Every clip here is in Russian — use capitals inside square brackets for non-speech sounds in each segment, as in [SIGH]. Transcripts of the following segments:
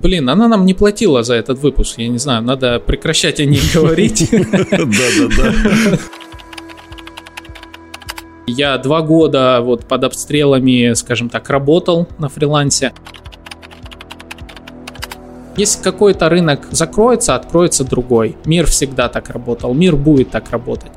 Блин, она нам не платила за этот выпуск. Я не знаю, надо прекращать о ней [LAUGHS] говорить. Да-да-да. Я два года вот под обстрелами, скажем так, работал на фрилансе. Если какой-то рынок закроется, откроется другой. Мир всегда так работал, мир будет так работать.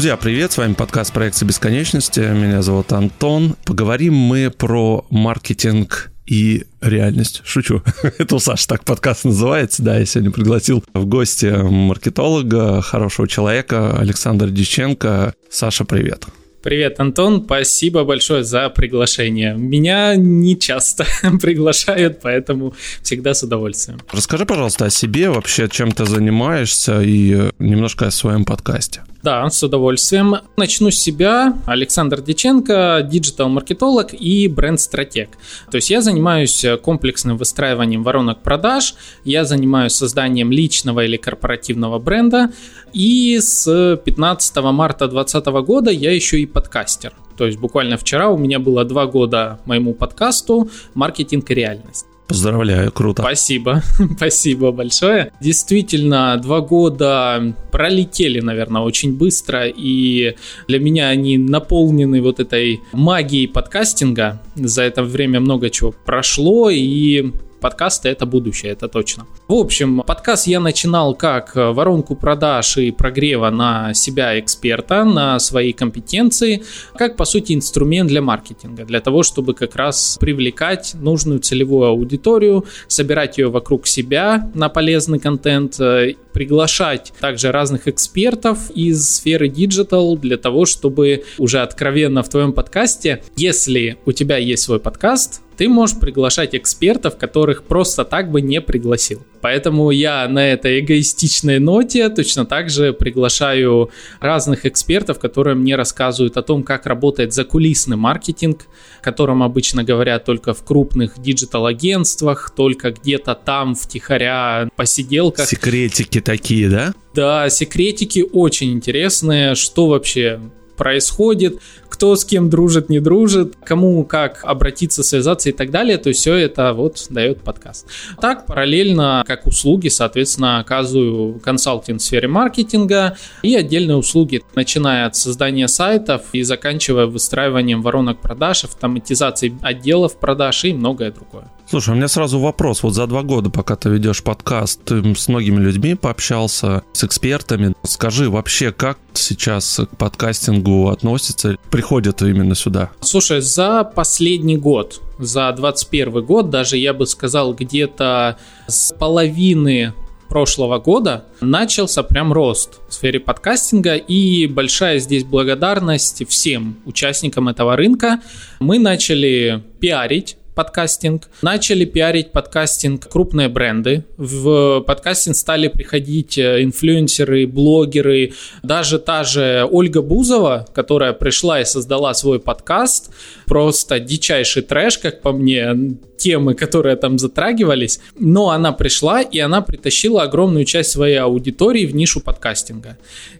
Друзья, привет, с вами подкаст проекта бесконечности. Меня зовут Антон. Поговорим мы про маркетинг и реальность. Шучу. [LAUGHS] Это у Саши так подкаст называется. Да, я сегодня пригласил в гости маркетолога, хорошего человека Александра Диченко. Саша, привет. Привет, Антон, спасибо большое за приглашение. Меня не часто [LAUGHS] приглашают, поэтому всегда с удовольствием. Расскажи, пожалуйста, о себе, вообще чем ты занимаешься и немножко о своем подкасте. Да, с удовольствием. Начну с себя. Александр Диченко, диджитал-маркетолог и бренд-стратег. То есть я занимаюсь комплексным выстраиванием воронок продаж, я занимаюсь созданием личного или корпоративного бренда, и с 15 марта 2020 года я еще и подкастер. То есть буквально вчера у меня было два года моему подкасту «Маркетинг и реальность». Поздравляю, круто. Спасибо, [LAUGHS] спасибо большое. Действительно, два года пролетели, наверное, очень быстро, и для меня они наполнены вот этой магией подкастинга. За это время много чего прошло, и подкасты это будущее, это точно. В общем, подкаст я начинал как воронку продаж и прогрева на себя эксперта, на свои компетенции, как по сути инструмент для маркетинга, для того, чтобы как раз привлекать нужную целевую аудиторию, собирать ее вокруг себя на полезный контент, э, приглашать также разных экспертов из сферы digital для того, чтобы уже откровенно в твоем подкасте, если у тебя есть свой подкаст, ты можешь приглашать экспертов, которых просто так бы не пригласил. Поэтому я на этой эгоистичной ноте точно так же приглашаю разных экспертов, которые мне рассказывают о том, как работает закулисный маркетинг, о котором обычно говорят только в крупных диджитал-агентствах, только где-то там втихаря посиделках. Секретики такие, да? Да, секретики очень интересные, что вообще происходит, кто с кем дружит, не дружит, кому как обратиться, связаться и так далее. То все это вот дает подкаст. Так, параллельно, как услуги, соответственно, оказываю консалтинг в сфере маркетинга и отдельные услуги, начиная от создания сайтов и заканчивая выстраиванием воронок продаж, автоматизацией отделов продаж и многое другое. Слушай, у меня сразу вопрос. Вот за два года, пока ты ведешь подкаст, ты с многими людьми пообщался, с экспертами. Скажи вообще, как сейчас к подкастингу относятся, приходят именно сюда? Слушай, за последний год, за 21 год, даже я бы сказал, где-то с половины прошлого года начался прям рост в сфере подкастинга и большая здесь благодарность всем участникам этого рынка. Мы начали пиарить подкастинг. Начали пиарить подкастинг крупные бренды. В подкастинг стали приходить э, инфлюенсеры, блогеры. Даже та же Ольга Бузова, которая пришла и создала свой подкаст, просто дичайший трэш, как по мне, темы, которые там затрагивались. Но она пришла и она притащила огромную часть своей аудитории в нишу подкастинга.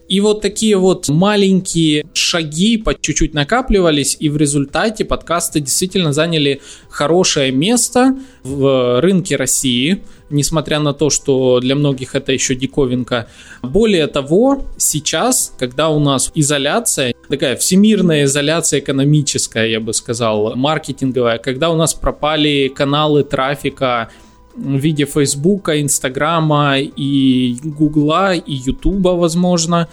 И вот такие вот маленькие шаги по чуть-чуть накапливались, и в результате подкасты действительно заняли хорошее место в рынке России, несмотря на то, что для многих это еще диковинка. Более того, сейчас, когда у нас изоляция, такая всемирная изоляция экономическая, я бы сказал, маркетинговая, когда у нас пропали каналы трафика, в виде Фейсбука, Инстаграма и Гугла и Ютуба, возможно,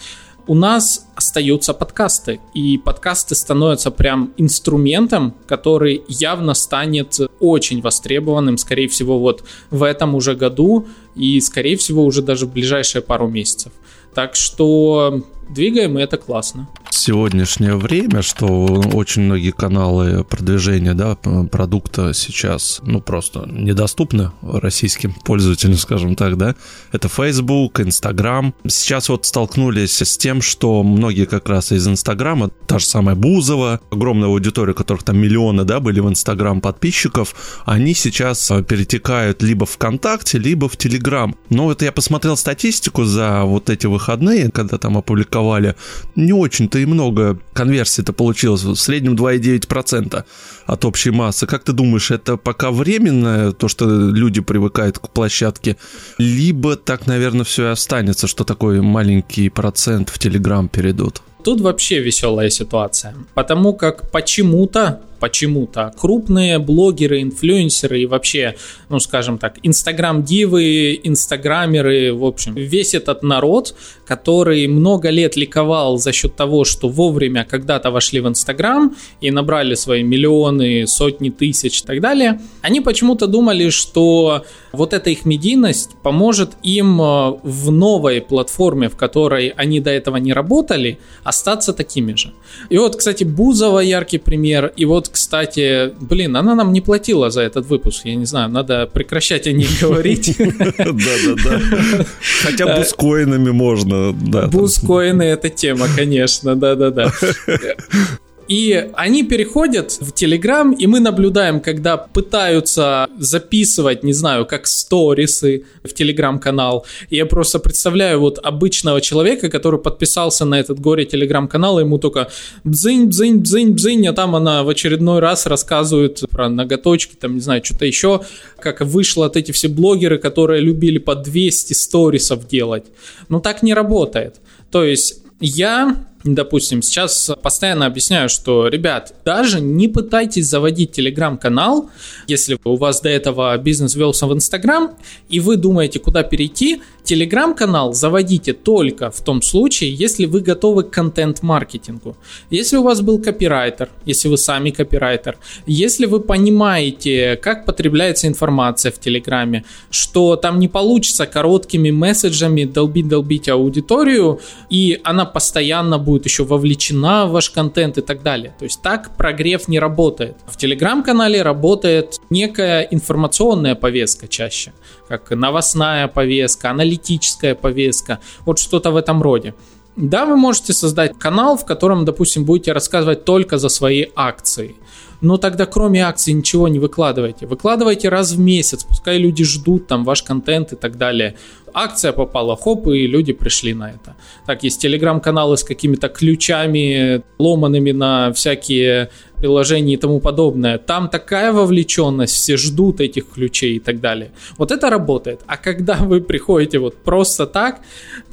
у нас остаются подкасты. И подкасты становятся прям инструментом, который явно станет очень востребованным, скорее всего, вот в этом уже году и, скорее всего, уже даже в ближайшие пару месяцев. Так что двигаем, и это классно сегодняшнее время, что очень многие каналы продвижения да, продукта сейчас ну, просто недоступны российским пользователям, скажем так, да. Это Facebook, Instagram. Сейчас вот столкнулись с тем, что многие как раз из Инстаграма, та же самая Бузова, огромная аудитория, которых там миллионы, да, были в Инстаграм подписчиков, они сейчас перетекают либо в ВКонтакте, либо в Телеграм. Но это я посмотрел статистику за вот эти выходные, когда там опубликовали, не очень-то и много конверсий-то получилось, в среднем 2,9% от общей массы. Как ты думаешь, это пока временное, то, что люди привыкают к площадке, либо так, наверное, все и останется, что такой маленький процент в Телеграм перейдут? Тут вообще веселая ситуация, потому как почему-то почему-то крупные блогеры, инфлюенсеры и вообще, ну скажем так, инстаграм-дивы, инстаграмеры, в общем, весь этот народ, который много лет ликовал за счет того, что вовремя когда-то вошли в инстаграм и набрали свои миллионы, сотни тысяч и так далее, они почему-то думали, что вот эта их медийность поможет им э, в новой платформе, в которой они до этого не работали, остаться такими же. И вот, кстати, Бузова яркий пример, и вот кстати, блин, она нам не платила за этот выпуск. Я не знаю, надо прекращать о ней [LAUGHS] говорить. Да-да-да. Хотя бускоинами можно. Бускоины — это тема, конечно, да-да-да. И они переходят в Телеграм, и мы наблюдаем, когда пытаются записывать, не знаю, как сторисы в Телеграм-канал. И я просто представляю вот обычного человека, который подписался на этот горе Телеграм-канал, ему только бзынь, бзынь, бзынь, бзынь, а там она в очередной раз рассказывает про ноготочки, там, не знаю, что-то еще, как вышло от эти все блогеры, которые любили по 200 сторисов делать. Но так не работает. То есть я допустим, сейчас постоянно объясняю, что, ребят, даже не пытайтесь заводить телеграм-канал, если у вас до этого бизнес велся в Инстаграм, и вы думаете, куда перейти, телеграм-канал заводите только в том случае, если вы готовы к контент-маркетингу. Если у вас был копирайтер, если вы сами копирайтер, если вы понимаете, как потребляется информация в Телеграме, что там не получится короткими месседжами долбить-долбить аудиторию, и она постоянно будет еще вовлечена в ваш контент и так далее. То есть так прогрев не работает. В Телеграм-канале работает некая информационная повестка чаще, как новостная повестка, аналитическая повестка, вот что-то в этом роде. Да, вы можете создать канал, в котором, допустим, будете рассказывать только за свои акции. Но тогда кроме акций ничего не выкладывайте. Выкладывайте раз в месяц, пускай люди ждут там ваш контент и так далее акция попала, хоп, и люди пришли на это. Так, есть телеграм-каналы с какими-то ключами, ломанными на всякие приложения и тому подобное. Там такая вовлеченность, все ждут этих ключей и так далее. Вот это работает. А когда [LAUGHS] вы приходите вот просто так,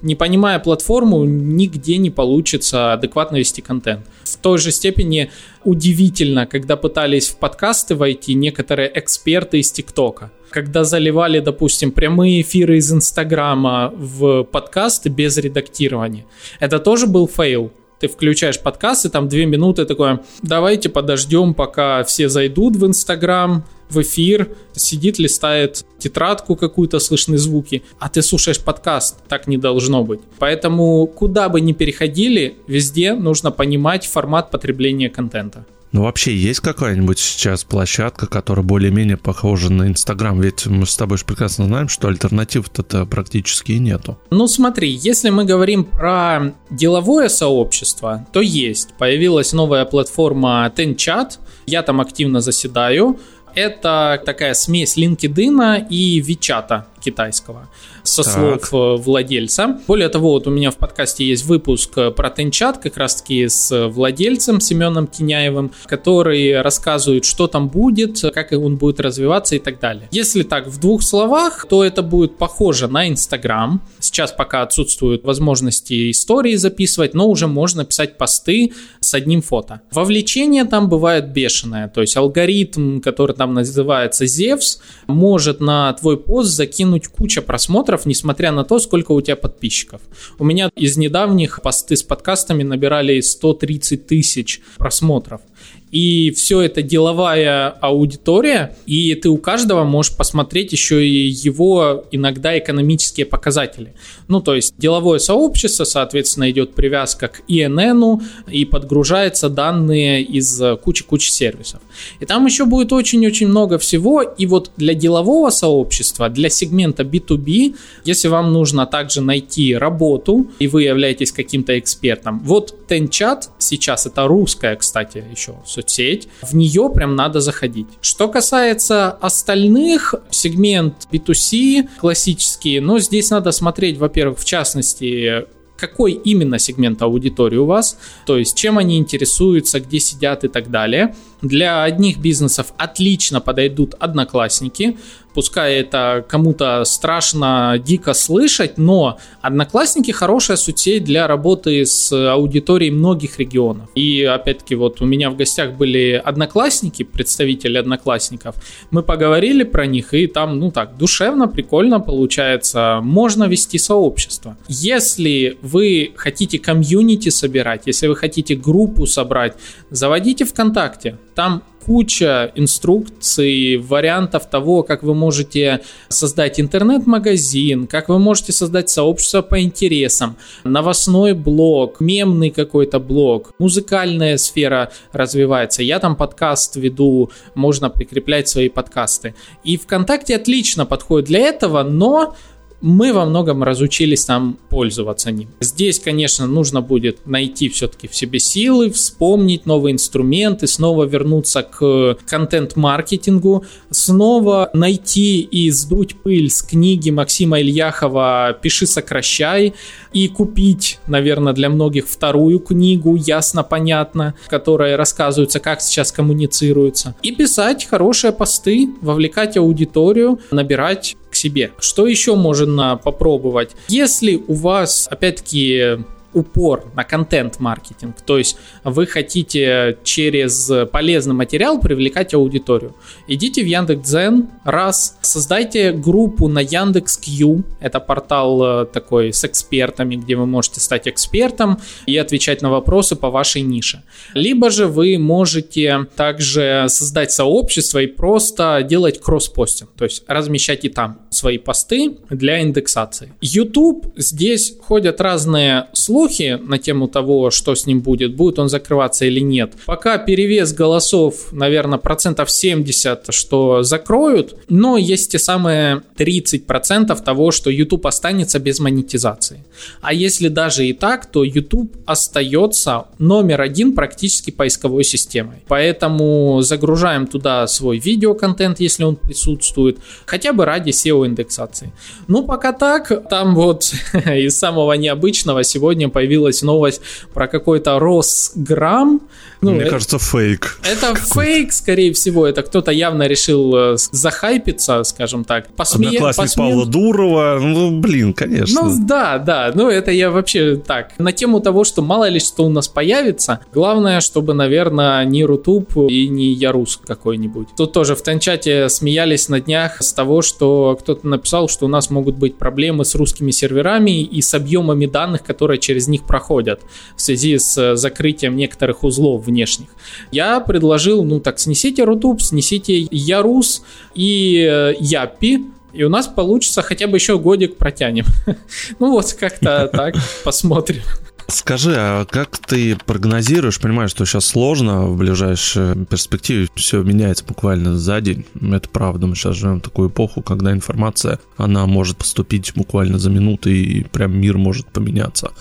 не понимая платформу, нигде не получится адекватно вести контент. В той же степени удивительно, когда пытались в подкасты войти некоторые эксперты из ТикТока когда заливали, допустим, прямые эфиры из Инстаграма в подкасты без редактирования. Это тоже был фейл. Ты включаешь подкаст, и там две минуты такое, давайте подождем, пока все зайдут в Инстаграм, в эфир, сидит, листает тетрадку какую-то, слышны звуки, а ты слушаешь подкаст, так не должно быть. Поэтому куда бы ни переходили, везде нужно понимать формат потребления контента. Ну, вообще, есть какая-нибудь сейчас площадка, которая более-менее похожа на Инстаграм? Ведь мы с тобой же прекрасно знаем, что альтернатив-то практически нету. Ну, смотри, если мы говорим про деловое сообщество, то есть. Появилась новая платформа TenChat, я там активно заседаю. Это такая смесь LinkedIn и Вичата китайского со так. слов э, владельца. Более того, вот у меня в подкасте есть выпуск э, про Тенчат, как раз-таки с владельцем Семеном Киняевым, который рассказывает, что там будет, как он будет развиваться и так далее. Если так в двух словах, то это будет похоже на Инстаграм. Сейчас пока отсутствуют возможности истории записывать, но уже можно писать посты с одним фото. Вовлечение там бывает бешеное, то есть алгоритм, который там называется Zevs, может на твой пост закинуть закинуть куча просмотров, несмотря на то, сколько у тебя подписчиков. У меня из недавних посты с подкастами набирали 130 тысяч просмотров и все это деловая аудитория, и ты у каждого можешь посмотреть еще и его иногда экономические показатели. Ну, то есть деловое сообщество, соответственно, идет привязка к ИНН, и подгружаются данные из кучи-кучи сервисов. И там еще будет очень-очень много всего, и вот для делового сообщества, для сегмента B2B, если вам нужно также найти работу, и вы являетесь каким-то экспертом, вот TenChat сейчас, это русская, кстати, еще соцсеть, в нее прям надо заходить. Что касается остальных, сегмент B2C классический, но здесь надо смотреть, во-первых, в частности, какой именно сегмент аудитории у вас, то есть чем они интересуются, где сидят и так далее. Для одних бизнесов отлично подойдут одноклассники, пускай это кому-то страшно дико слышать, но Одноклассники хорошая соцсеть для работы с аудиторией многих регионов. И опять-таки вот у меня в гостях были одноклассники, представители одноклассников. Мы поговорили про них, и там, ну так, душевно, прикольно получается. Можно вести сообщество. Если вы хотите комьюнити собирать, если вы хотите группу собрать, заводите ВКонтакте. Там куча инструкций, вариантов того, как вы можете создать интернет-магазин, как вы можете создать сообщество по интересам, новостной блог, мемный какой-то блог, музыкальная сфера развивается. Я там подкаст веду, можно прикреплять свои подкасты. И ВКонтакте отлично подходит для этого, но мы во многом разучились там пользоваться ним. Здесь, конечно, нужно будет найти все-таки в себе силы, вспомнить новые инструменты, снова вернуться к контент-маркетингу, снова найти и сдуть пыль с книги Максима Ильяхова «Пиши, сокращай» и купить, наверное, для многих вторую книгу, ясно, понятно, которая рассказывается, как сейчас коммуницируется, и писать хорошие посты, вовлекать аудиторию, набирать себе. Что еще можно попробовать? Если у вас, опять-таки, упор на контент-маркетинг. То есть вы хотите через полезный материал привлекать аудиторию. Идите в Яндекс.Дзен, раз, создайте группу на Яндекс.Кью, это портал э, такой с экспертами, где вы можете стать экспертом и отвечать на вопросы по вашей нише. Либо же вы можете также создать сообщество и просто делать кросс-постинг, то есть размещать и там свои посты для индексации. YouTube, здесь ходят разные слухи, слухи на тему того, что с ним будет, будет он закрываться или нет. Пока перевес голосов, наверное, процентов 70, что закроют, но есть те самые 30 процентов того, что YouTube останется без монетизации. А если даже и так, то YouTube остается номер один практически поисковой системой. Поэтому загружаем туда свой видеоконтент, если он присутствует, хотя бы ради SEO-индексации. Ну, пока так, там вот [LAUGHS] из самого необычного сегодня появилась новость про какой-то Росграм. Ну, Мне это, кажется, фейк. Это фейк, скорее всего. Это кто-то явно решил э, захайпиться, скажем так. Посме... Одноклассник посме... Павла Дурова. Ну, блин, конечно. Ну, да, да. Ну, это я вообще так. На тему того, что мало ли что у нас появится. Главное, чтобы, наверное, не Рутуб и не Ярус какой-нибудь. Тут тоже в Тенчате смеялись на днях с того, что кто-то написал, что у нас могут быть проблемы с русскими серверами и с объемами данных, которые через через них проходят в связи с э, закрытием некоторых узлов внешних. Я предложил, ну так, снесите Рутуб, снесите Ярус и э, Яппи, и у нас получится хотя бы еще годик протянем. [LAUGHS] Ну вот, как-то [LAUGHS] так, посмотрим. Скажи, а как ты прогнозируешь, понимаешь, что сейчас сложно в ближайшей перспективе, все меняется буквально за день, это правда, мы сейчас живем в такую эпоху, когда информация, она может поступить буквально за минуты, и прям мир может поменяться.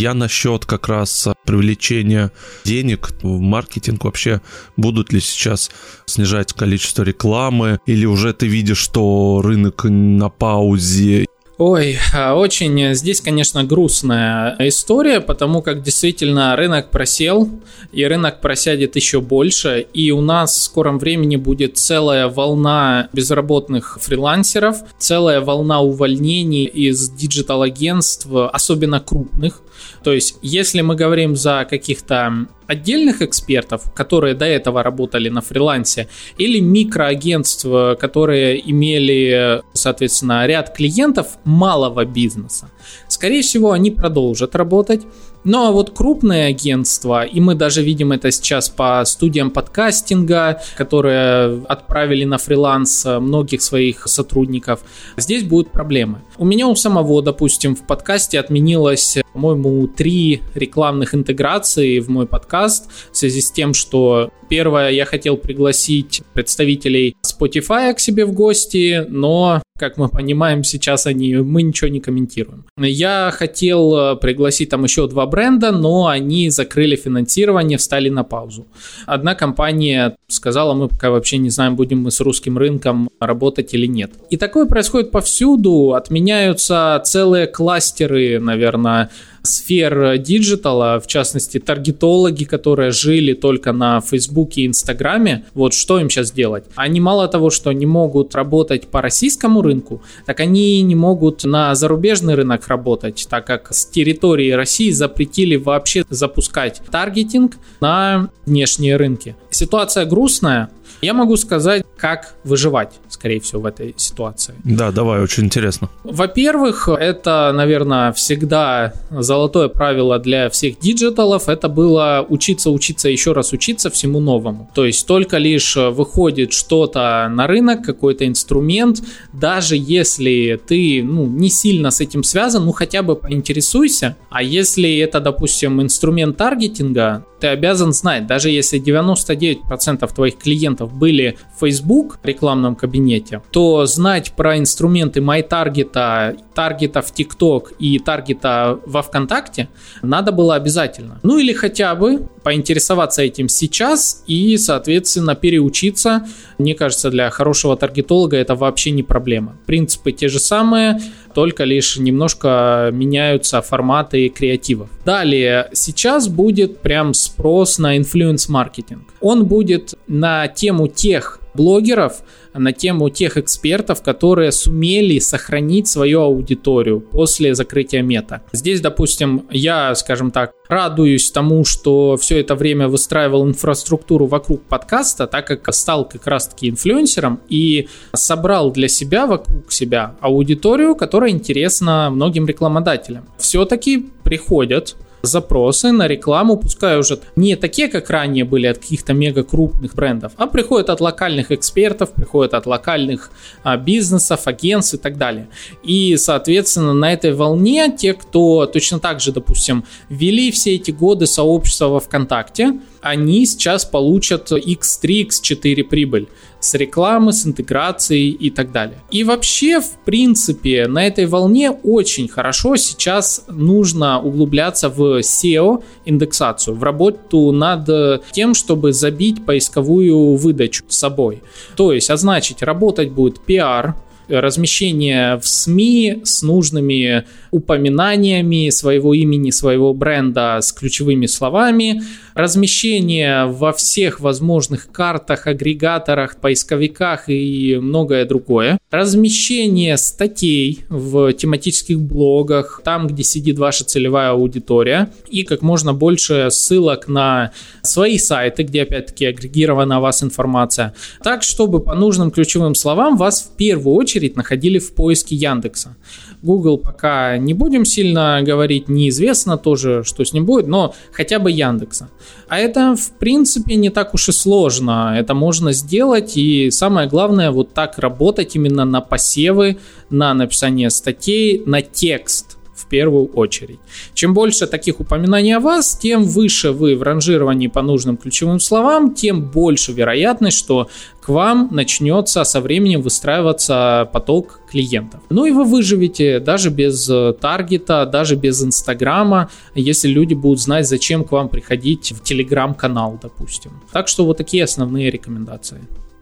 Я насчет как раз привлечения денег в маркетинг вообще. Будут ли сейчас снижать количество рекламы? Или уже ты видишь, что рынок на паузе Ой, а, очень здесь, конечно, грустная история, потому как действительно рынок просел, и рынок просядет еще больше, и у нас в скором времени будет целая волна безработных фрилансеров, целая волна увольнений из digital-агентств, особенно крупных. То есть, если мы говорим за каких-то отдельных экспертов, которые до этого работали на фрилансе, или микроагентств, которые имели, соответственно, ряд клиентов малого бизнеса. Скорее всего, они продолжат работать, ну а вот крупные агентства, и мы даже видим это сейчас по студиям подкастинга, которые отправили на фриланс многих своих сотрудников, здесь будут проблемы. У меня у самого, допустим, в подкасте отменилось, по-моему, три рекламных интеграции в мой подкаст в связи с тем, что первое, я хотел пригласить представителей Spotify к себе в гости, но как мы понимаем, сейчас они, мы ничего не комментируем. Я хотел э, пригласить там еще два бренда, но они закрыли финансирование, встали на паузу. Одна компания сказала, мы пока вообще не знаем, будем мы с русским рынком работать или нет. И такое происходит повсюду, отменяются целые кластеры, наверное, сфер диджитала, в частности, таргетологи, которые жили только на Фейсбуке и Инстаграме, вот что им сейчас делать? Они мало того, что не могут работать по российскому рынку, так они не могут на зарубежный рынок работать, так как с территории России запретили вообще запускать таргетинг на внешние рынки. Ситуация грустная, я могу сказать, как выживать, скорее всего, в этой ситуации. Да, давай, очень интересно. Во-первых, это, наверное, всегда золотое правило для всех диджиталов. Это было учиться, учиться, еще раз учиться всему новому. То есть только лишь выходит что-то на рынок, какой-то инструмент, даже если ты ну, не сильно с этим связан, ну хотя бы поинтересуйся. А если это, допустим, инструмент таргетинга, ты обязан знать, даже если 99% твоих клиентов были в Facebook рекламном кабинете, то знать про инструменты MyTarget, таргета в TikTok и таргета во ВКонтакте надо было обязательно. Ну или хотя бы поинтересоваться этим сейчас и, соответственно, переучиться. Мне кажется, для хорошего таргетолога это вообще не проблема. Принципы те же самые, только лишь немножко меняются форматы креативов. Далее, сейчас будет прям спрос на инфлюенс-маркетинг. Он будет на тему тех блогеров, на тему тех экспертов, которые сумели сохранить свою аудиторию после закрытия Meta. Здесь, допустим, я, скажем так, радуюсь тому, что все это время выстраивал инфраструктуру вокруг подкаста, так как стал как раз-таки инфлюенсером и собрал для себя вокруг себя аудиторию, которая интересна многим рекламодателям. Все-таки приходят запросы на рекламу, пускай уже не такие, как ранее были от каких-то мега крупных брендов, а приходят от локальных экспертов, приходят от локальных а, бизнесов, агентств и так далее. И, соответственно, на этой волне те, кто точно так же, допустим, вели все эти годы сообщества во ВКонтакте, они сейчас получат X3, X4 прибыль с рекламы, с интеграцией и так далее. И вообще, в принципе, на этой волне очень хорошо сейчас нужно углубляться в SEO индексацию, в работу над тем, чтобы забить поисковую выдачу с собой. То есть, значит, работать будет PR, размещение в СМИ с нужными упоминаниями своего имени, своего бренда с ключевыми словами, размещение во всех возможных картах, агрегаторах, поисковиках и многое другое, размещение статей в тематических блогах, там, где сидит ваша целевая аудитория, и как можно больше ссылок на свои сайты, где опять-таки агрегирована о вас информация, так, чтобы по нужным ключевым словам вас в первую очередь находили в поиске Яндекса. Google пока не будем сильно говорить, неизвестно тоже, что с ним будет, но хотя бы Яндекса. А это, в принципе, не так уж и сложно. Это можно сделать, и самое главное, вот так работать именно на посевы, на написание статей, на текст в первую очередь. Чем больше таких упоминаний о вас, тем выше вы в ранжировании по нужным ключевым словам, тем больше вероятность, что к вам начнется со временем выстраиваться поток клиентов. Ну и вы выживете даже без э, таргета, даже без инстаграма, если люди будут знать, зачем к вам приходить в телеграм-канал, допустим. Так что вот такие основные рекомендации.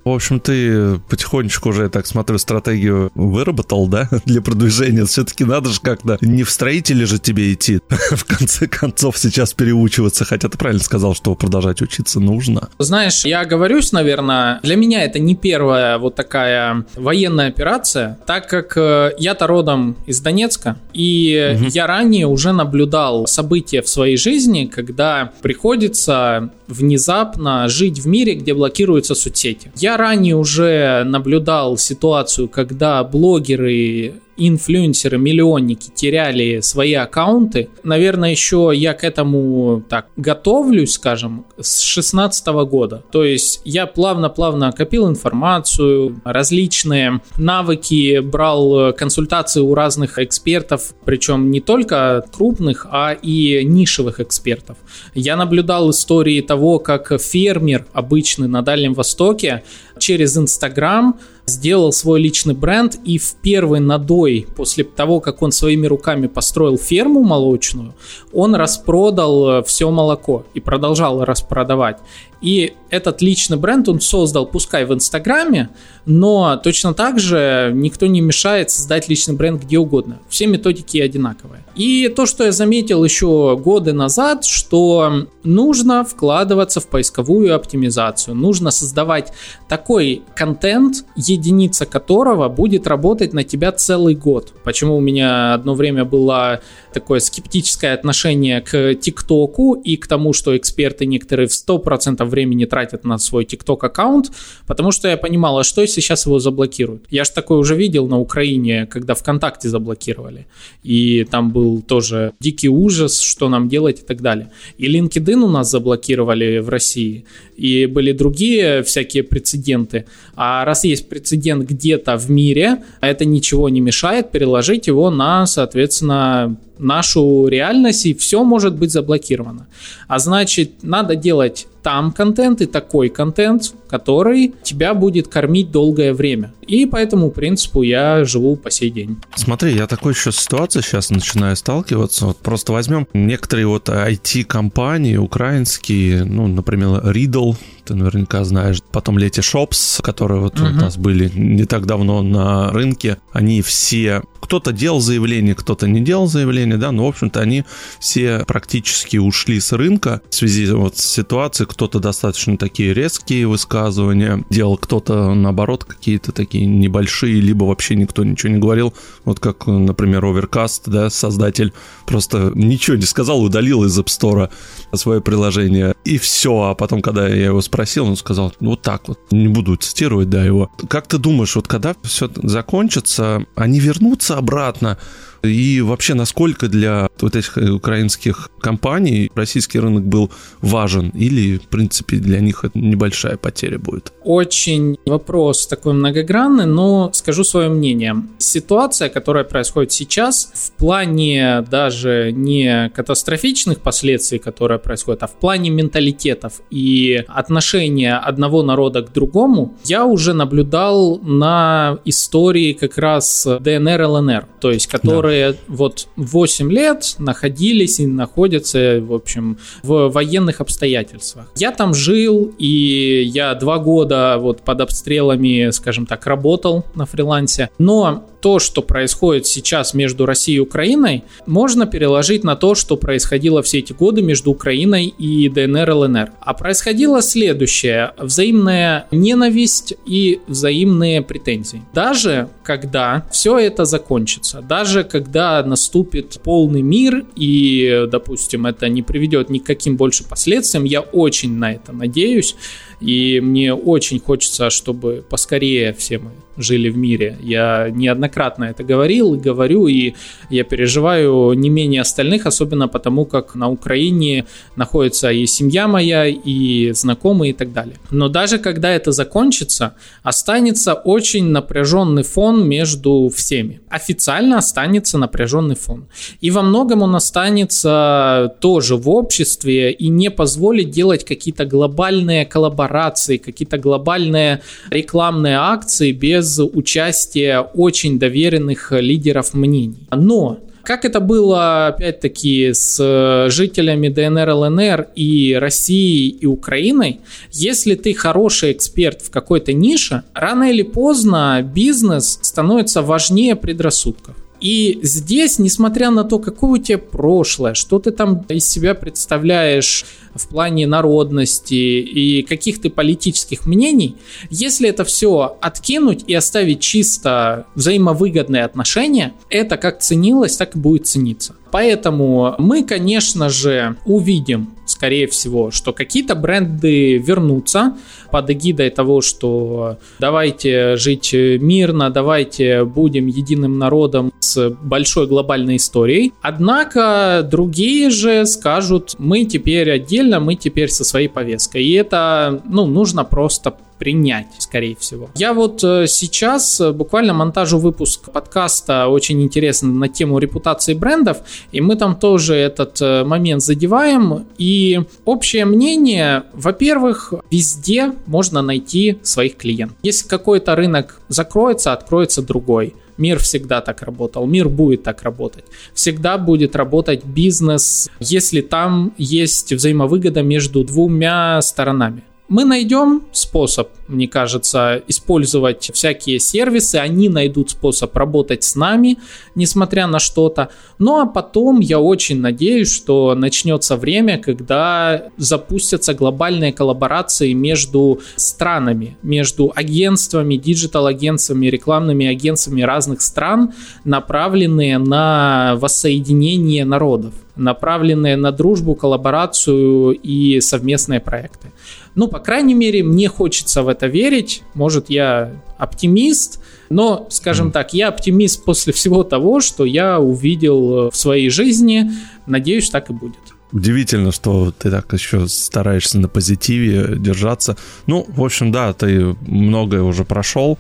В общем, ты потихонечку уже, я так смотрю, стратегию выработал, да, [LAUGHS] для продвижения. Все-таки надо же как-то не в строители же тебе идти, [LAUGHS] в конце концов сейчас переучиваться. Хотя ты правильно сказал, что продолжать учиться нужно. Знаешь, я оговорюсь, наверное, для меня это не первая вот такая военная операция, так как э, я-то родом из Донецка, и угу. я ранее уже наблюдал события в своей жизни, когда приходится внезапно жить в мире, где блокируются соцсети. Я ранее уже наблюдал ситуацию, когда блогеры инфлюенсеры, миллионники теряли свои аккаунты. Наверное, еще я к этому так готовлюсь, скажем, с 16 года. То есть я плавно-плавно копил информацию, различные навыки, брал консультации у разных экспертов, причем не только крупных, а и нишевых экспертов. Я наблюдал истории того, как фермер обычный на Дальнем Востоке через Инстаграм сделал свой личный бренд и в первый надой после того, как он своими руками построил ферму молочную, он распродал э, все молоко и продолжал распродавать. И этот личный бренд он создал, пускай в Инстаграме, но точно так же никто не мешает создать личный бренд где угодно. Все методики одинаковые. И то, что я заметил еще годы назад, что нужно вкладываться в поисковую оптимизацию, нужно создавать такой контент, единица которого будет работать на тебя целый год. Почему у меня одно время было такое скептическое отношение к ТикТоку и к тому, что эксперты некоторые в 100% времени тратят на свой ТикТок аккаунт, потому что я понимал, а что если сейчас его заблокируют? Я же такое уже видел на Украине, когда ВКонтакте заблокировали. И там был тоже дикий ужас, что нам делать и так далее. И LinkedIn у нас заблокировали в России. И были другие всякие прецеденты. А раз есть прецедент где-то в мире, а это ничего не мешает переложить его на, соответственно, нашу реальность, и все может быть заблокировано. А значит, надо делать там контент и такой контент, который тебя будет кормить долгое время. И по этому принципу я живу по сей день. Смотри, я такой еще ситуации сейчас начинаю сталкиваться. Вот просто возьмем некоторые вот IT-компании украинские, ну, например, Riddle, ты наверняка знаешь. Потом Leti Shops, которые вот uh-huh. у нас были не так давно на рынке. Они все... Кто-то делал заявление, кто-то не делал заявление, да, но, в общем-то, они все практически ушли с рынка в связи вот с ситуацией. Кто-то достаточно такие резкие высказывания делал, кто-то, наоборот, какие-то такие небольшие, либо вообще никто ничего не говорил. Вот как, например, Overcast, да, создатель просто ничего не сказал, удалил из App Store свое приложение. И все. А потом, когда я его спросил, он сказал, ну вот так вот, не буду цитировать, да, его. Как ты думаешь, вот когда все закончится, они вернутся обратно и вообще, насколько для вот этих украинских компаний российский рынок был важен? Или, в принципе, для них это небольшая потеря будет? Очень вопрос такой многогранный, но скажу свое мнение. Ситуация, которая происходит сейчас, в плане даже не катастрофичных последствий, которые происходят, а в плане менталитетов и отношения одного народа к другому, я уже наблюдал на истории как раз ДНР, ЛНР, то есть которые которые вот 8 лет находились и находятся, в общем, в военных обстоятельствах. Я там жил, и я два года вот под обстрелами, скажем так, работал на фрилансе. Но то, что происходит сейчас между Россией и Украиной, можно переложить на то, что происходило все эти годы между Украиной и ДНР, ЛНР. А происходило следующее. Взаимная ненависть и взаимные претензии. Даже когда все это закончится, даже когда наступит полный мир и, допустим, это не приведет ни к каким больше последствиям, я очень на это надеюсь, и мне очень хочется, чтобы поскорее все мы жили в мире. Я неоднократно это говорил и говорю, и я переживаю не менее остальных, особенно потому, как на Украине находится и семья моя, и знакомые и так далее. Но даже когда это закончится, останется очень напряженный фон между всеми. Официально останется напряженный фон. И во многом он останется тоже в обществе и не позволит делать какие-то глобальные коллаборации, какие-то глобальные рекламные акции без участия очень доверенных лидеров мнений. Но Как это было, опять-таки, с жителями ДНР, ЛНР и Россией и Украиной, если ты хороший эксперт в какой-то нише, рано или поздно бизнес становится важнее предрассудков. И здесь, несмотря на то, какое у тебя прошлое, что ты там из себя представляешь в плане народности и каких-то политических мнений, если это все откинуть и оставить чисто взаимовыгодные отношения, это как ценилось, так и будет цениться. Поэтому мы, конечно же, увидим, скорее всего, что какие-то бренды вернутся под эгидой того, что давайте жить мирно, давайте будем единым народом с большой глобальной историей. Однако другие же скажут, мы теперь отдельно, мы теперь со своей повесткой. И это, ну, нужно просто принять, скорее всего. Я вот э, сейчас э, буквально монтажу выпуск подкаста очень интересный на тему репутации брендов, и мы там тоже этот э, момент задеваем. И общее мнение, во-первых, везде можно найти своих клиентов. Если какой-то рынок закроется, откроется другой. Мир всегда так работал, мир будет так работать. Всегда будет работать бизнес, если там есть взаимовыгода между двумя сторонами. Мы найдем способ, мне кажется, использовать всякие сервисы, они найдут способ работать с нами, несмотря на что-то. Ну а потом я очень надеюсь, что начнется время, когда запустятся глобальные коллаборации между странами, между агентствами, диджитал-агентствами, рекламными агентствами разных стран, направленные на воссоединение народов направленные на дружбу, коллаборацию и совместные проекты. Ну, по крайней мере, мне хочется в это верить. Может, я оптимист, но, скажем так, я оптимист после всего того, что я увидел в своей жизни. Надеюсь, так и будет. Удивительно, что ты так еще стараешься на позитиве держаться. Ну, в общем, да, ты многое уже прошел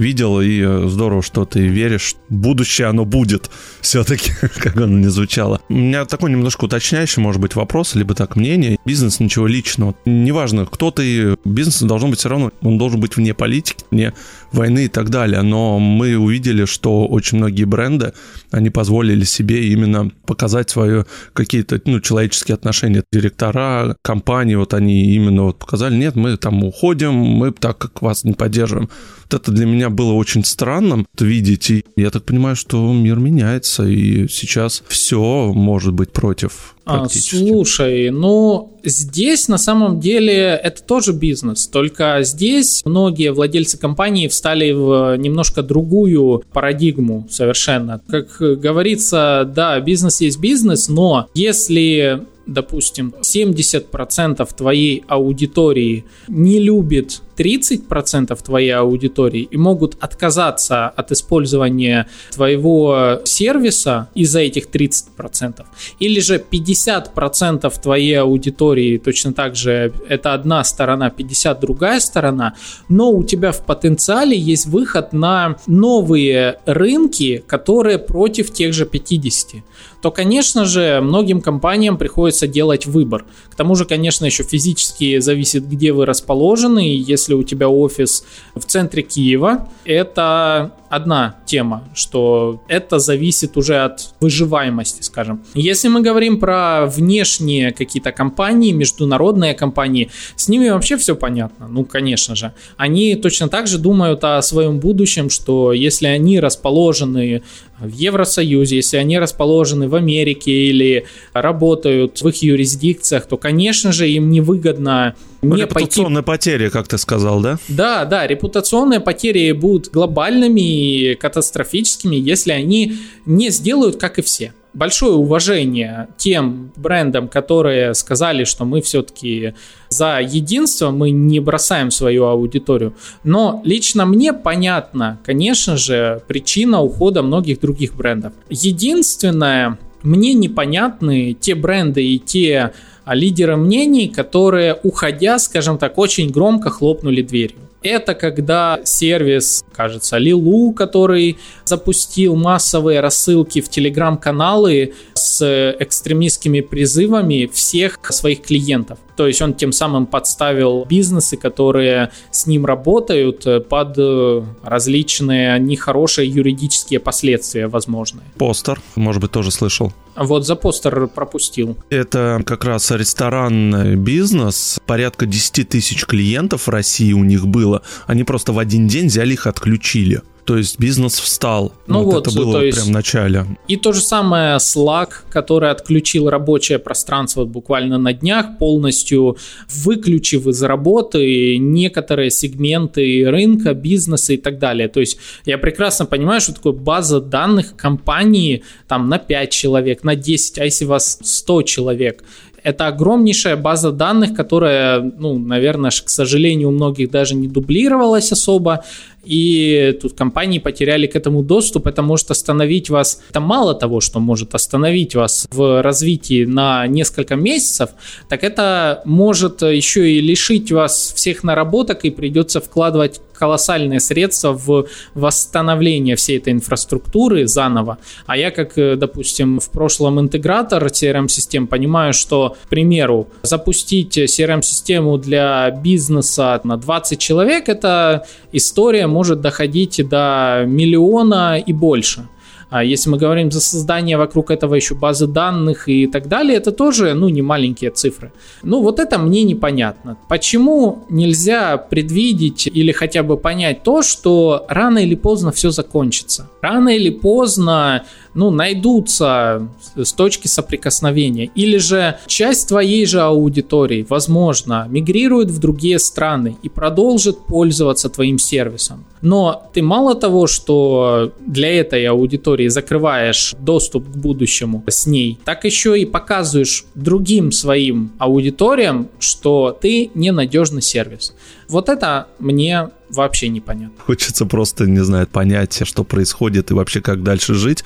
видел, и э, здорово, что ты веришь. Будущее оно будет [LAUGHS] все-таки, [LAUGHS] как оно не звучало. У меня такой немножко уточняющий, может быть, вопрос, либо так мнение. Бизнес ничего личного. Неважно, кто ты, бизнес должен быть все равно, он должен быть вне политики, вне войны и так далее. Но мы увидели, что очень многие бренды, они позволили себе именно показать свои какие-то ну, человеческие отношения. Директора компании, вот они именно вот показали, нет, мы там уходим, мы так как вас не поддерживаем. Вот это для меня было очень странным видеть. И я так понимаю, что мир меняется, и сейчас все может быть против а, слушай, ну здесь на самом деле это тоже бизнес, только здесь многие владельцы компании встали в немножко другую парадигму совершенно. Как говорится, да, бизнес есть бизнес, но если допустим, 70% твоей аудитории не любит 30% твоей аудитории и могут отказаться от использования твоего сервиса из-за этих 30%. Или же 50% твоей аудитории точно так же это одна сторона, 50 другая сторона, но у тебя в потенциале есть выход на новые рынки, которые против тех же 50 то, конечно же, многим компаниям приходится делать выбор. К тому же, конечно, еще физически зависит, где вы расположены. Если у тебя офис в центре Киева, это одна тема, что это зависит уже от выживаемости, скажем. Если мы говорим про внешние какие-то компании, международные компании, с ними вообще все понятно, ну, конечно же. Они точно так же думают о своем будущем, что если они расположены в Евросоюзе, если они расположены в Америке или работают в их юрисдикциях, то, конечно же, им невыгодно не Репутационные пойти... потери, как ты сказал, да? Да, да, репутационные потери будут глобальными катастрофическими, если они не сделают, как и все большое уважение тем брендам, которые сказали, что мы все-таки за единство, мы не бросаем свою аудиторию. Но лично мне понятно, конечно же, причина ухода многих других брендов. Единственное, мне непонятны те бренды и те лидеры мнений, которые, уходя, скажем так, очень громко хлопнули дверью. Это когда сервис, кажется, Лилу, который запустил массовые рассылки в телеграм-каналы с экстремистскими призывами всех своих клиентов. То есть он тем самым подставил бизнесы, которые с ним работают, э, под э, различные нехорошие юридические последствия возможные. Постер, может быть, тоже слышал. Вот за постер пропустил. Это как раз ресторанный бизнес. Порядка 10 тысяч клиентов в России у них было. Они просто в один день взяли их отключили то есть бизнес встал. Ну вот, вот это было есть... прям в начале. И то же самое Slack, который отключил рабочее пространство буквально на днях, полностью выключив из работы некоторые сегменты рынка, бизнеса и так далее. То есть я прекрасно понимаю, что такое база данных компании там на 5 человек, на 10, а если у вас 100 человек, это огромнейшая база данных, которая, ну, наверное, к сожалению, у многих даже не дублировалась особо и тут компании потеряли к этому доступ, это может остановить вас, это мало того, что может остановить вас в развитии на несколько месяцев, так это может еще и лишить вас всех наработок и придется вкладывать колоссальные средства в восстановление всей этой инфраструктуры заново. А я, как, допустим, в прошлом интегратор CRM-систем, понимаю, что, к примеру, запустить CRM-систему для бизнеса на 20 человек – это история может доходить до миллиона и больше. А если мы говорим за создание вокруг этого еще базы данных и так далее, это тоже, ну, не маленькие цифры. Ну, вот это мне непонятно. Почему нельзя предвидеть или хотя бы понять то, что рано или поздно все закончится? Рано или поздно ну, найдутся с точки соприкосновения. Или же часть твоей же аудитории, возможно, мигрирует в другие страны и продолжит пользоваться твоим сервисом. Но ты мало того, что для этой аудитории закрываешь доступ к будущему с ней, так еще и показываешь другим своим аудиториям, что ты ненадежный сервис. Вот это мне вообще непонятно. Хочется просто, не знаю, понять, что происходит и вообще как дальше жить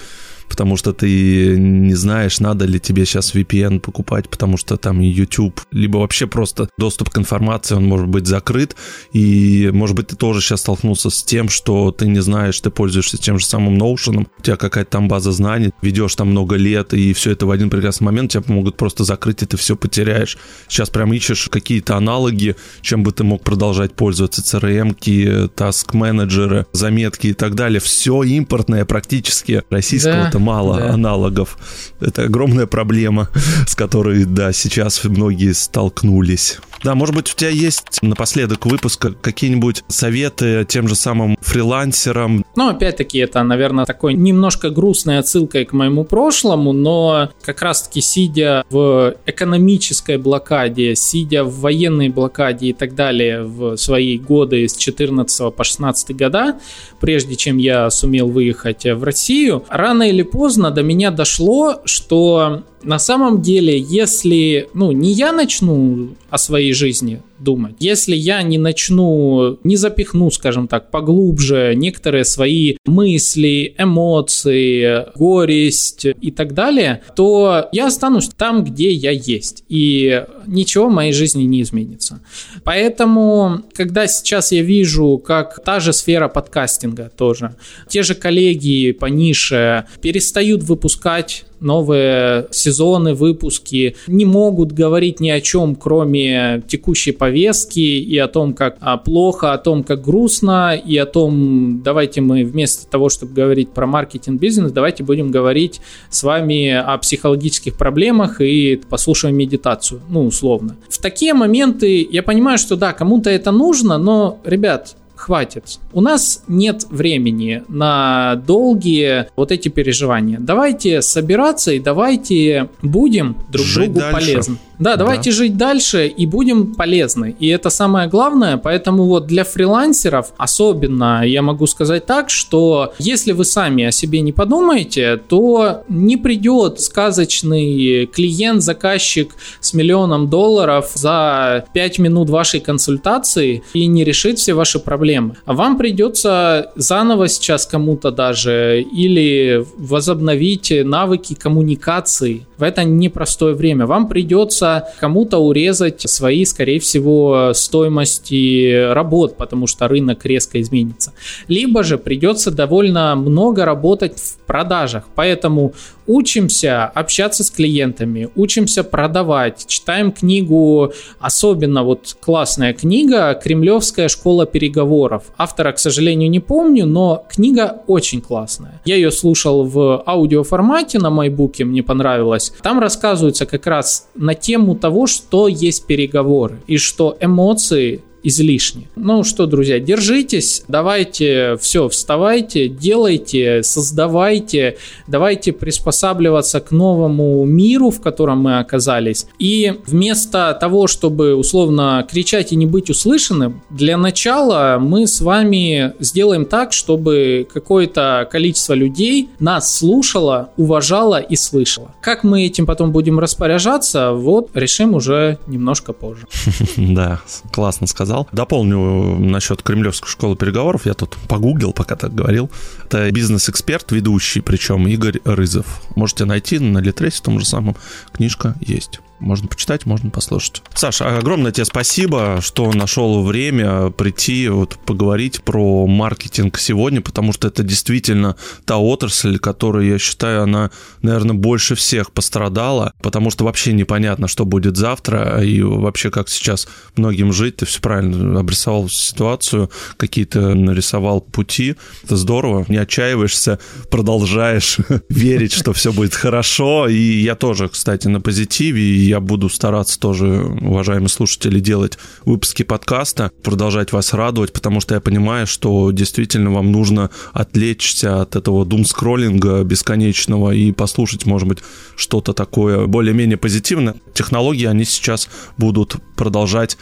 потому что ты не знаешь, надо ли тебе сейчас VPN покупать, потому что там YouTube, либо вообще просто доступ к информации, он может быть закрыт, и, может быть, ты тоже сейчас столкнулся с тем, что ты не знаешь, ты пользуешься тем же самым Notion, у тебя какая-то там база знаний, ведешь там много лет, и все это в один прекрасный момент тебя могут просто закрыть, и ты все потеряешь. Сейчас прям ищешь какие-то аналоги, чем бы ты мог продолжать пользоваться, CRM-ки, таск-менеджеры, заметки и так далее. Все импортное практически, российского да мало да. аналогов. Это огромная проблема, с которой, да, сейчас многие столкнулись. Да, может быть, у тебя есть напоследок выпуска какие-нибудь советы тем же самым фрилансерам? Ну, опять-таки, это, наверное, такой немножко грустной отсылкой к моему прошлому, но как раз-таки сидя в экономической блокаде, сидя в военной блокаде и так далее в свои годы с 14 по 16 года, прежде чем я сумел выехать в Россию, рано или поздно до меня дошло, что на самом деле, если, ну, не я начну о своей жизни думать, если я не начну, не запихну, скажем так, поглубже некоторые свои мысли, эмоции, горесть и так далее, то я останусь там, где я есть, и ничего в моей жизни не изменится. Поэтому, когда сейчас я вижу, как та же сфера подкастинга тоже, те же коллеги по нише перестают выпускать новые сезоны, выпуски, не могут говорить ни о чем, кроме текущей повестки и о том, как а, плохо, о том, как грустно, и о том, давайте мы вместо того, чтобы говорить про маркетинг-бизнес, давайте будем говорить с вами о психологических проблемах и послушаем медитацию, ну, условно. В такие моменты я понимаю, что да, кому-то это нужно, но, ребят, хватит. У нас нет времени на долгие вот эти переживания. Давайте собираться и давайте будем друг Жить другу дальше. полезны. Да, давайте да. жить дальше и будем полезны. И это самое главное. Поэтому вот для фрилансеров особенно я могу сказать так, что если вы сами о себе не подумаете, то не придет сказочный клиент, заказчик с миллионом долларов за 5 минут вашей консультации и не решит все ваши проблемы. А вам придется заново сейчас кому-то даже или возобновить навыки коммуникации в это непростое время. Вам придется придется кому-то урезать свои, скорее всего, стоимости работ, потому что рынок резко изменится. Либо же придется довольно много работать в продажах. Поэтому учимся общаться с клиентами, учимся продавать, читаем книгу, особенно вот классная книга «Кремлевская школа переговоров». Автора, к сожалению, не помню, но книга очень классная. Я ее слушал в аудиоформате на майбуке, мне понравилось. Там рассказывается как раз на тему того, что есть переговоры и что эмоции излишне. Ну что, друзья, держитесь, давайте все, вставайте, делайте, создавайте, давайте приспосабливаться к новому миру, в котором мы оказались. И вместо того, чтобы условно кричать и не быть услышанным, для начала мы с вами сделаем так, чтобы какое-то количество людей нас слушало, уважало и слышало. Как мы этим потом будем распоряжаться, вот решим уже немножко позже. [LAUGHS] Да, классно сказал сказал. Дополню насчет Кремлевской школы переговоров. Я тут погуглил, пока так говорил. Это бизнес-эксперт, ведущий, причем Игорь Рызов. Можете найти на Литресе, в том же самом книжка есть. Можно почитать, можно послушать. Саша, огромное тебе спасибо, что нашел время прийти, вот, поговорить про маркетинг сегодня, потому что это действительно та отрасль, которая, я считаю, она, наверное, больше всех пострадала, потому что вообще непонятно, что будет завтра, и вообще как сейчас многим жить. Ты все правильно обрисовал ситуацию, какие-то нарисовал пути. Это здорово, не отчаиваешься, продолжаешь [LAUGHS] верить, что все будет хорошо. И я тоже, кстати, на позитиве, я буду стараться тоже, уважаемые слушатели, делать выпуски подкаста, продолжать вас радовать, потому что я понимаю, что действительно вам нужно отвлечься от этого дум-скроллинга бесконечного и послушать, может быть, что-то такое более-менее позитивное. Технологии, они сейчас будут продолжать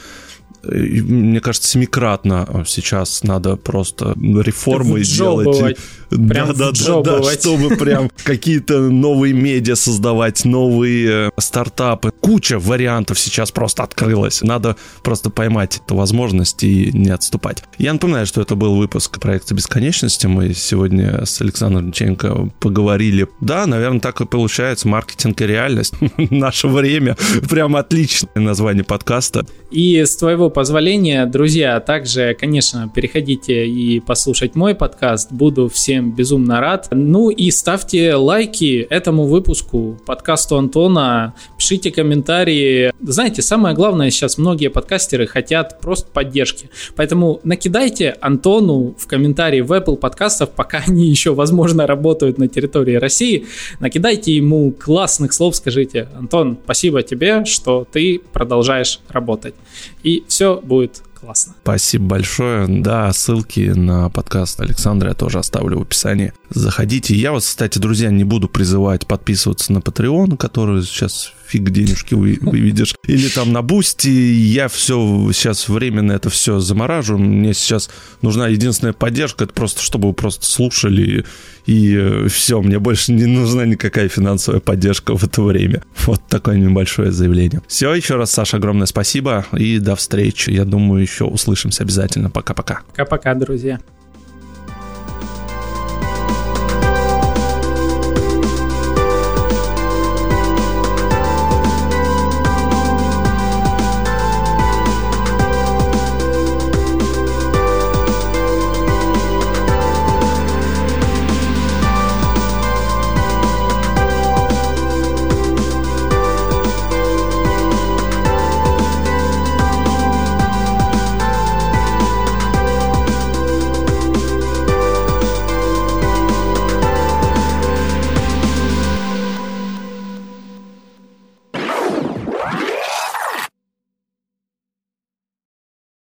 мне кажется, семикратно сейчас надо просто реформы сделать. Прям да, да, да, да, чтобы прям [LAUGHS] какие-то новые медиа создавать, новые э, стартапы. Куча вариантов сейчас просто открылась. Надо просто поймать эту возможность и не отступать. Я напоминаю, что это был выпуск проекта «Бесконечности». Мы сегодня с Александром Ченко поговорили. Да, наверное, так и получается. Маркетинг и реальность. [LAUGHS] Наше время. Прям отличное название подкаста. И с твоего позволения, друзья, также, конечно, переходите и послушать мой подкаст. Буду всем безумно рад. Ну и ставьте лайки этому выпуску, подкасту Антона. Пишите комментарии. Знаете, самое главное сейчас многие подкастеры хотят просто поддержки. Поэтому накидайте Антону в комментарии в Apple подкастов, пока [LAUGHS] они еще, возможно, работают на территории России. Накидайте ему классных слов, скажите, Антон, спасибо тебе, что ты продолжаешь работать. И все все будет классно. Спасибо большое. Да, ссылки на подкаст Александра я тоже оставлю в описании. Заходите. Я вас, кстати, друзья, не буду призывать подписываться на Patreon, который сейчас фиг денежки вы, [LAUGHS] выведешь. Или там на Бусти. Я все сейчас временно это все заморажу. Мне сейчас нужна единственная поддержка. Это просто, чтобы вы просто слушали. И э, все, мне больше не нужна никакая финансовая поддержка в это время. Вот такое небольшое заявление. Все, еще раз, Саша, огромное спасибо. И до встречи. Я думаю, еще услышимся обязательно. Пока-пока. Пока-пока, друзья.